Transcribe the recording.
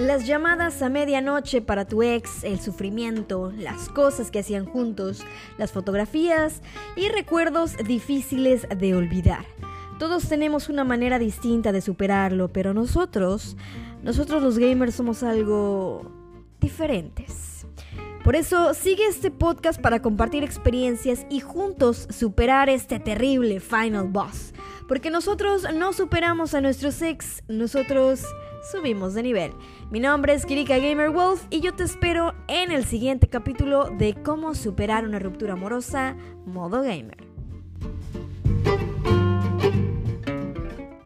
Las llamadas a medianoche para tu ex, el sufrimiento, las cosas que hacían juntos, las fotografías y recuerdos difíciles de olvidar. Todos tenemos una manera distinta de superarlo, pero nosotros, nosotros los gamers somos algo diferentes. Por eso sigue este podcast para compartir experiencias y juntos superar este terrible final boss. Porque nosotros no superamos a nuestros ex, nosotros subimos de nivel. Mi nombre es Kirika Gamer Wolf y yo te espero en el siguiente capítulo de cómo superar una ruptura amorosa modo gamer.